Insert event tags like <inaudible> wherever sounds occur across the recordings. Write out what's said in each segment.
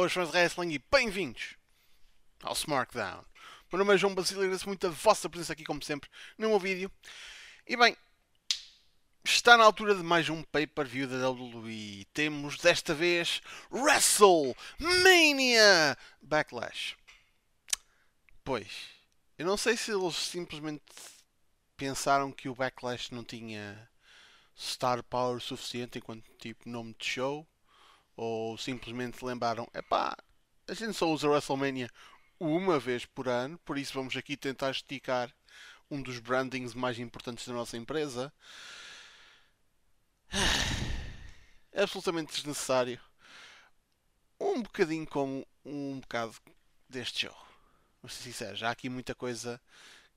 Boas fãs de wrestling e bem-vindos ao SmackDown. Meu nome é João Basílio e agradeço muito a vossa presença aqui, como sempre, no meu vídeo. E bem, está na altura de mais um pay-per-view da WWE. Temos desta vez WrestleMania Backlash. Pois, eu não sei se eles simplesmente pensaram que o Backlash não tinha star power suficiente enquanto tipo nome de show ou simplesmente lembraram, epá, a gente só usa WrestleMania uma vez por ano, por isso vamos aqui tentar esticar um dos brandings mais importantes da nossa empresa. <sighs> É absolutamente desnecessário. Um bocadinho como um bocado deste show. Vou ser sincero, já há aqui muita coisa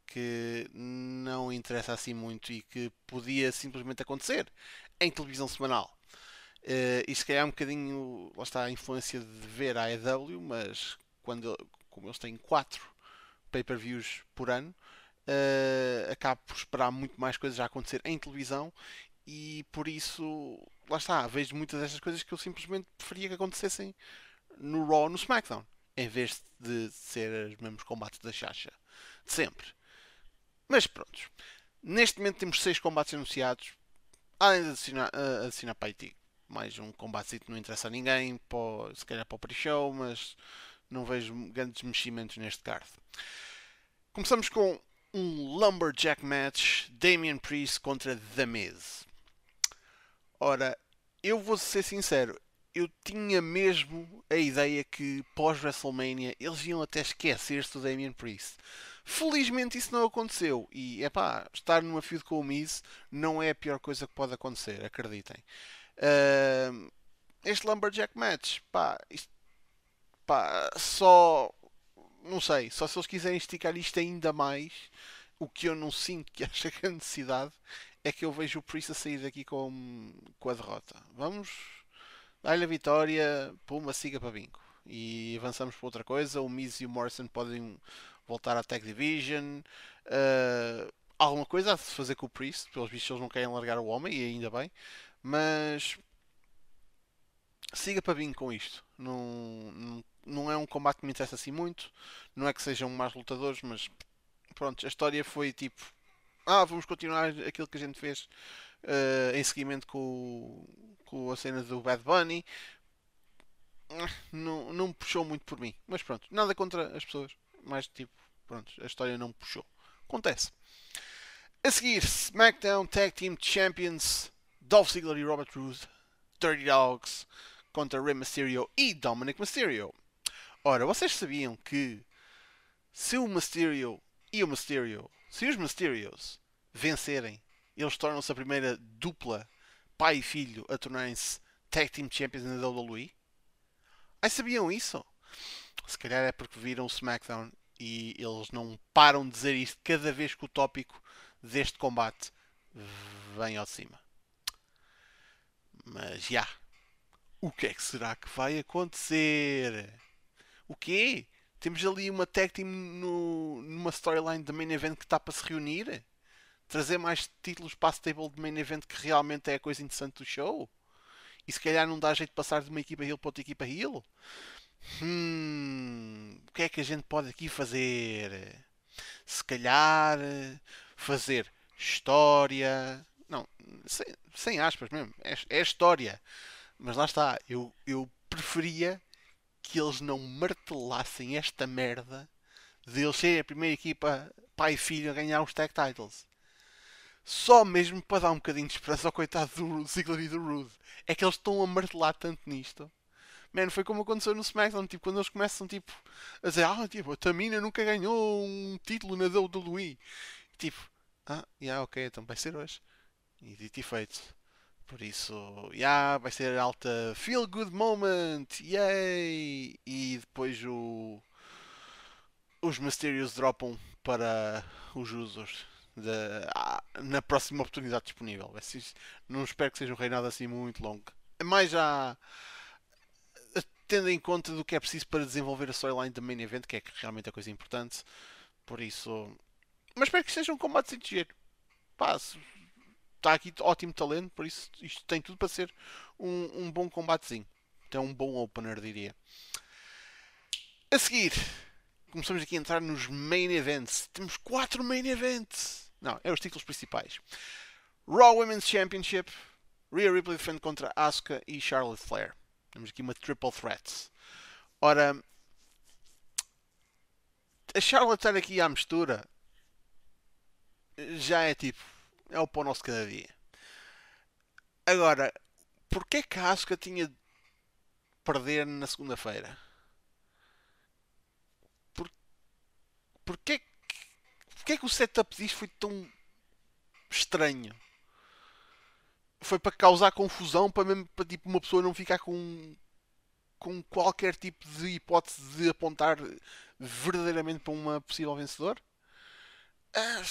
que não interessa assim muito e que podia simplesmente acontecer em televisão semanal. Uh, e se calhar é um bocadinho, lá está a influência de ver a AEW, mas quando, como eles têm 4 pay-per-views por ano, uh, acabo por esperar muito mais coisas a acontecer em televisão e por isso, lá está, vejo muitas destas coisas que eu simplesmente preferia que acontecessem no Raw no SmackDown, em vez de ser os mesmos combates da Chacha de sempre. Mas pronto, neste momento temos 6 combates anunciados, além de adicionar, uh, adicionar para IT mais um combate que não interessa a ninguém, para, se calhar para o pre-show, mas não vejo grandes meximentos neste card. Começamos com um Lumberjack match, Damian Priest contra The Miz. Ora, eu vou ser sincero, eu tinha mesmo a ideia que pós-WrestleMania eles iam até esquecer-se do Damian Priest. Felizmente isso não aconteceu e é pá, estar numa feud com o Miz não é a pior coisa que pode acontecer, acreditem. Uh, este Lumberjack Match, pá, isto, pá, só. Não sei, só se eles quiserem esticar isto ainda mais, o que eu não sinto que acha que é necessidade é que eu vejo o Priest a sair daqui com, com a derrota. Vamos dar-lhe a vitória, puma, siga para bingo. E avançamos para outra coisa. O Miz e o Morrison podem voltar à Tag Division. Uh, alguma coisa a se fazer com o Priest. Pelos bichos eles não querem largar o homem, e ainda bem. Mas siga para vir com isto. Não, não, não é um combate que me interessa assim muito. Não é que sejam mais lutadores, mas pronto, a história foi tipo. Ah, vamos continuar aquilo que a gente fez uh, em seguimento com, com a cena do Bad Bunny. Não, não puxou muito por mim. Mas pronto, nada contra as pessoas. Mas tipo, pronto, a história não puxou. Acontece. A seguir, SmackDown Tag Team Champions Dolph Ziggler e Robert Roode, Dirty Dogs contra Rey Mysterio e Dominic Mysterio. Ora, vocês sabiam que se o Mysterio e o Mysterio, se os Mysterios vencerem, eles tornam-se a primeira dupla pai e filho a tornarem-se Tag Team Champions na WWE? Ai, sabiam isso? Se calhar é porque viram o SmackDown e eles não param de dizer isto cada vez que o tópico deste combate vem ao de cima. Mas já. O que é que será que vai acontecer? O quê? Temos ali uma tag team no, numa storyline de main event que está para se reunir? Trazer mais títulos para a stable de main event que realmente é a coisa interessante do show? E se calhar não dá jeito de passar de uma equipa heel para outra equipa heel? Hum, o que é que a gente pode aqui fazer? Se calhar fazer história, não, sem, sem aspas mesmo. É, é história. Mas lá está. Eu, eu preferia que eles não martelassem esta merda de eles serem a primeira equipa pai e filho a ganhar os tag titles. Só mesmo para dar um bocadinho de esperança ao coitado do Ziggler e do Rude. É que eles estão a martelar tanto nisto. Mano, foi como aconteceu no SmackDown, tipo, quando eles começam tipo, a dizer, ah, tipo, a Tamina nunca ganhou um título na WWE. Tipo, ah, yeah, ok, então vai ser hoje. E dito e feito. Por isso, yeah, vai ser alta feel good moment, yay! E depois o, os Mysterios dropam para os users de, ah, na próxima oportunidade disponível. Não espero que seja um reinado assim muito longo. É mais já tendo em conta do que é preciso para desenvolver a storyline do main event, que é realmente a coisa importante. Por isso. Mas espero que seja um combate sem giro. Pá, está aqui ótimo talento, por isso isto tem tudo para ser um, um bom combatezinho. Até um bom opener, diria. A seguir, começamos aqui a entrar nos main events. Temos quatro main events. Não, é os títulos principais. Raw Women's Championship. Rhea Ripley defende contra Asuka e Charlotte Flair. Temos aqui uma triple threat. Ora, a Charlotte estar aqui à mistura já é tipo, é o pão nosso cada dia. Agora, porquê que a Asuka tinha de perder na segunda-feira? Por, porquê, porquê que o setup disto foi tão estranho? Foi para causar confusão, para, mesmo, para tipo, uma pessoa não ficar com, com qualquer tipo de hipótese de apontar verdadeiramente para uma possível vencedor? Ah,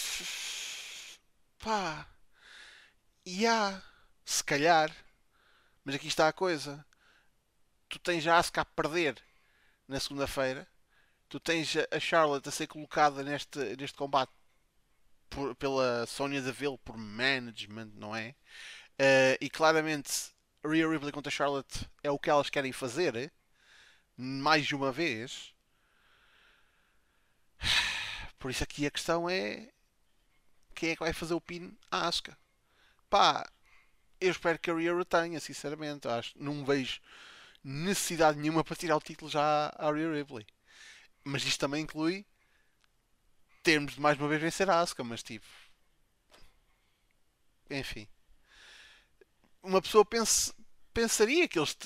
pá. E há, se calhar, mas aqui está a coisa. Tu tens a Asuka a perder na segunda-feira. Tu tens a Charlotte a ser colocada neste, neste combate por, pela Sonya Deville por management, não é? Uh, e claramente Rhea Ripley contra Charlotte é o que elas querem fazer mais de uma vez. <sighs> Por isso aqui a questão é quem é que vai fazer o pin à Asuka? Pá, eu espero que a Rhea retenha, sinceramente. Acho, não vejo necessidade nenhuma para tirar o título já à Rhea Ripley. Mas isto também inclui termos de mais uma vez vencer a Asuka, mas tipo. Enfim. Uma pessoa pensaria que eles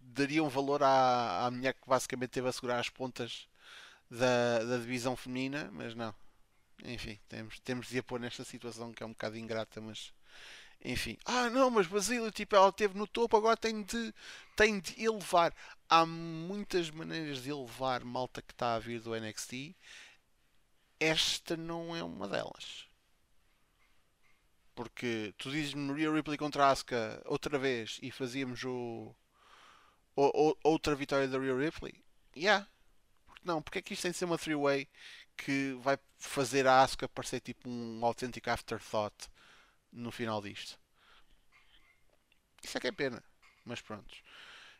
dariam valor à, à mulher que basicamente teve a segurar as pontas da, da divisão feminina, mas não. Enfim, temos, temos de a pôr nesta situação que é um bocado ingrata, mas enfim. Ah, não, mas Basílio, tipo, ela esteve no topo, agora tem de, tem de elevar. Há muitas maneiras de elevar malta que está a vir do NXT. Esta não é uma delas. Porque tu dizes-me Rhea Ripley contra Asuka outra vez e fazíamos o, o, o outra vitória da Rhea Ripley. Yeah. Porque não, porque é que isto tem de ser uma three-way que vai fazer a Asuka parecer tipo um autêntico afterthought no final disto. Isso é que é pena. Mas pronto.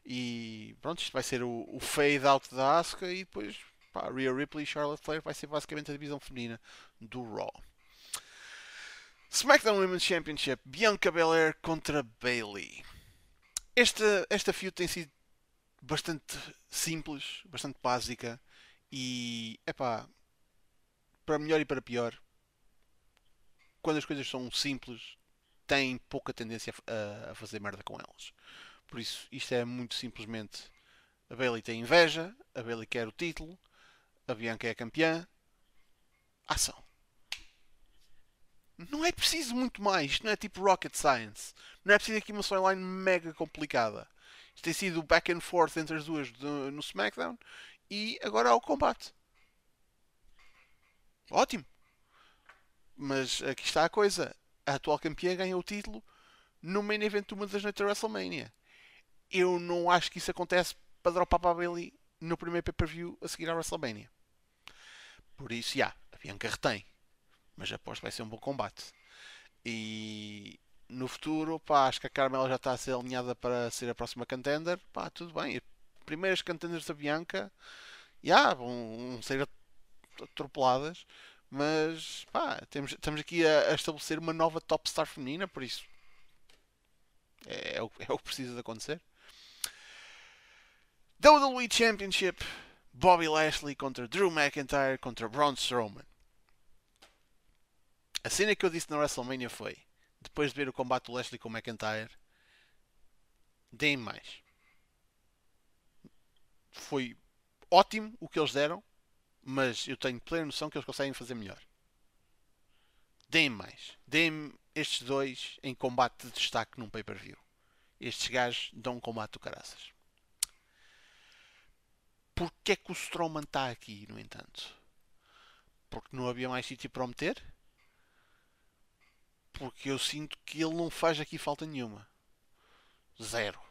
E pronto, isto vai ser o, o fade out da Asuka e depois pá, Rhea Ripley e Charlotte Flair vai ser basicamente a divisão feminina do Raw. SmackDown Women's Championship Bianca Belair contra Bailey. Esta, esta feud tem sido bastante simples, bastante básica e é pá, para melhor e para pior, quando as coisas são simples, têm pouca tendência a, a fazer merda com elas. Por isso, isto é muito simplesmente a Bailey tem inveja, a Bailey quer o título, a Bianca é campeã. Ação. Não é preciso muito mais. Isto não é tipo Rocket Science. Não é preciso aqui uma storyline mega complicada. Isto tem sido back and forth entre as duas no SmackDown e agora há o combate. Ótimo. Mas aqui está a coisa. A atual campeã ganha o título no main event de uma das noites da WrestleMania. Eu não acho que isso acontece para dropar para a Bailey no primeiro pay-per-view a seguir à WrestleMania. Por isso, já, a Bianca retém. Mas aposto que vai ser um bom combate. E no futuro, pá, acho que a Carmela já está a ser alinhada para ser a próxima contender. Pá, tudo bem. Primeiras contenders da Bianca, já, vão ser atropeladas. Mas pá, temos, estamos aqui a, a, estabelecer uma nova top star feminina, por isso é, é, o, é o que precisa de acontecer. WWE Championship Bobby Lashley contra Drew McIntyre contra Braun Strowman. A cena que eu disse na WrestleMania foi depois de ver o combate do Lashley com o McIntyre, deem mais. Foi ótimo o que eles deram, mas eu tenho plena noção que eles conseguem fazer melhor. Deem mais. Deem estes dois em combate de destaque num pay-per-view. Estes gajos dão combate do caraças. Porquê é que o Strowman está aqui, no entanto? Porque não havia mais sítio para o meter? Porque eu sinto que ele não faz aqui falta nenhuma. Zero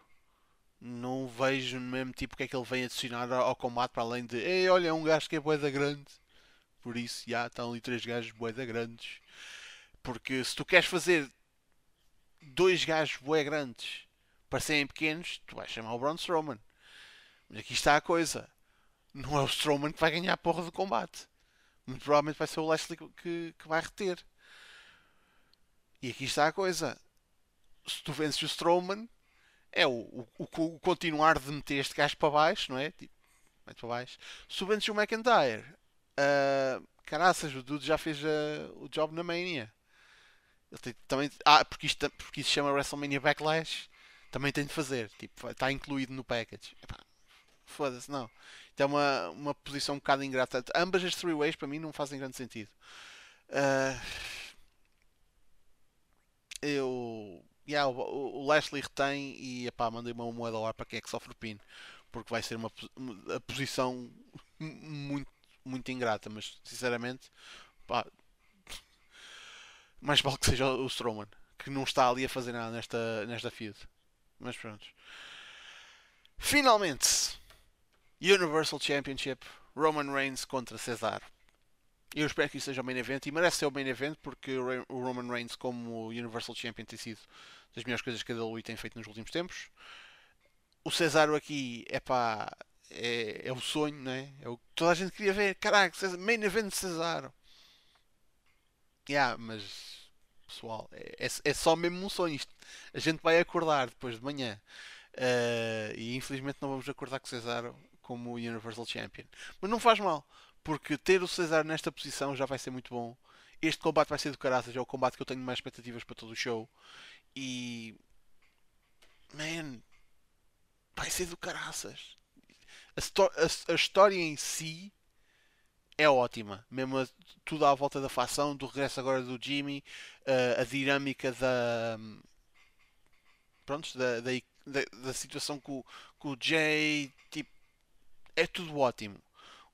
não vejo mesmo tipo o que é que ele vem adicionar ao combate para além de Ei, olha, é um gajo que é boeda grande. Por isso, já estão ali três gajos boeda grandes. Porque se tu queres fazer dois gajos boé grandes para serem pequenos, tu vais chamar o Braun Strowman. Mas aqui está a coisa. não é o Strowman que vai ganhar a porra do combate. Muito provavelmente vai ser o Leslie que, que vai reter. E aqui está a coisa. Se tu vences o Strowman, é o, o, o, continuar de meter este gajo para baixo, não é? Tipo, mete para baixo. Vences o McIntyre, uh, caraças, o Dude já fez uh, o job na Mania. Ele tem, também, ah, porque isto, porque isto chama WrestleMania Backlash, também tem de fazer. Tipo, está incluído no package. Foda-se, não. Isto é uma, uma posição um bocado ingrata. Ambas as three ways para mim não fazem grande sentido. Uh, eu. Yeah, o, o Lashley retém e epá, mandei uma moeda ar para quem é que sofre o pin. Porque vai ser uma a posição muito, muito ingrata. Mas sinceramente, pá, mais vale que seja o Strowman que não está ali a fazer nada nesta, nesta feud. Mas pronto. Finalmente, Universal Championship Roman Reigns contra Cesaro. Eu espero que isso seja o main event e merece ser o main event porque o Roman Reigns, como Universal Champion, tem sido das melhores coisas que a WWE tem feito nos últimos tempos. O Cesaro aqui é pá, é, é o sonho, né? É o que toda a gente queria ver. Caraca, main event de Cesaro. Yeah, mas pessoal, é, é, é só mesmo um sonho. Isto, a gente vai acordar depois de manhã. Uh, e infelizmente não vamos acordar com Cesaro como Universal Champion. Mas não faz mal, porque ter o Cesaro nesta posição já vai ser muito bom. Este combate vai ser do caraças, é o combate que eu tenho mais expectativas para todo o show. E. Man. Vai ser do caraças. A, a, a história em si é ótima. Mesmo a, tudo à volta da facção, do regresso agora do Jimmy, uh, a dinâmica da. Pronto, da, da, da, da situação com, com o Jay. Tipo, é tudo ótimo.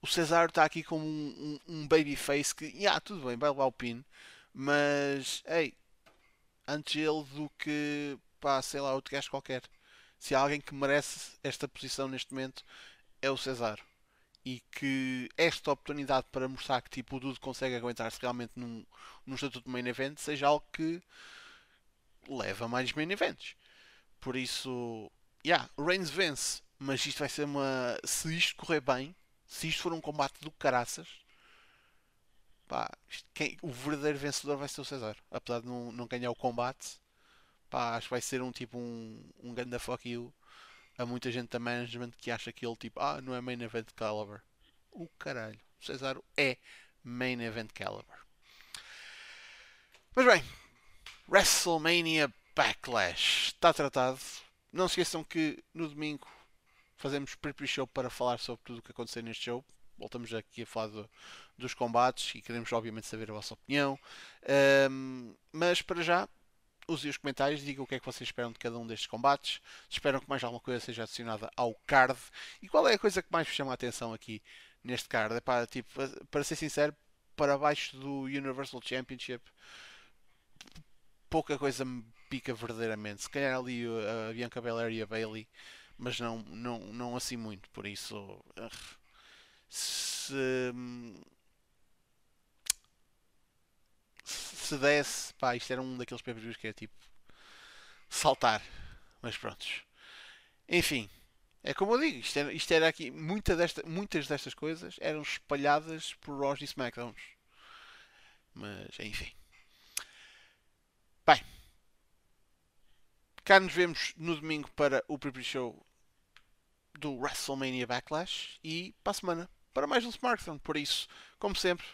O Cesaro está aqui como um, um, um babyface que, yeah, tudo bem, vai levar o pin, mas, ei, antes ele do que, pá, sei lá, outro gajo qualquer. Se há alguém que merece esta posição neste momento, é o Cesaro. E que esta oportunidade para mostrar que tipo, o Dude consegue aguentar-se realmente num, num estatuto de main event seja algo que leva mais main events. Por isso, yeah, Reigns vence mas isto vai ser uma. Se isto correr bem, se isto for um combate do caraças, pá, isto, quem, o verdadeiro vencedor vai ser o Cesar. Apesar de não, não ganhar o combate, pá, acho que vai ser um tipo um, um ganda fuck you a muita gente da management que acha que ele tipo, ah, não é main event caliber. O caralho, o Cesar é main event caliber. Mas bem, WrestleMania Backlash está tratado. Não se esqueçam que no domingo fazemos pre-show para falar sobre tudo o que aconteceu neste show. Voltamos aqui a falar do, dos combates e queremos, obviamente, saber a vossa opinião. Um, mas para já, usem os comentários, digam o que é que vocês esperam de cada um destes combates. Esperam que mais alguma coisa seja adicionada ao card. E qual é a coisa que mais vos chama a atenção aqui neste card? Para, tipo, para ser sincero, para baixo do Universal Championship, pouca coisa me pica verdadeiramente. Se calhar ali a Bianca Belair e a Bailey mas não, não, não assim muito. Por isso, se, se desse, pá, isto era um daqueles pay que é tipo saltar. Mas prontos. Enfim, é como eu digo, isto era, isto era aqui, muita desta, muitas destas coisas eram espalhadas por Raws e SmackDowns. Mas enfim. Bem, cá nos vemos no domingo para o Preview Show do WrestleMania Backlash e para a semana para mais um Smartphone. Por isso, como sempre,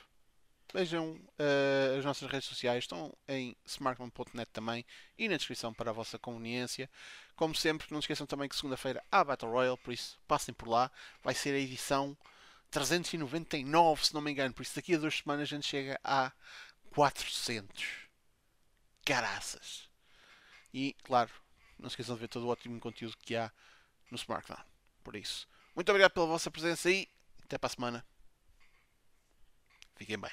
vejam uh, as nossas redes sociais, estão em smartphone.net também e na descrição para a vossa conveniência. Como sempre, não se esqueçam também que segunda-feira há Battle Royale, por isso passem por lá. Vai ser a edição 399, se não me engano. Por isso, daqui a duas semanas a gente chega a 400. Caraças! E, claro, não se esqueçam de ver todo o ótimo conteúdo que há no SmartPhone. Por isso, muito obrigado pela vossa presença e até para a semana. Fiquem bem.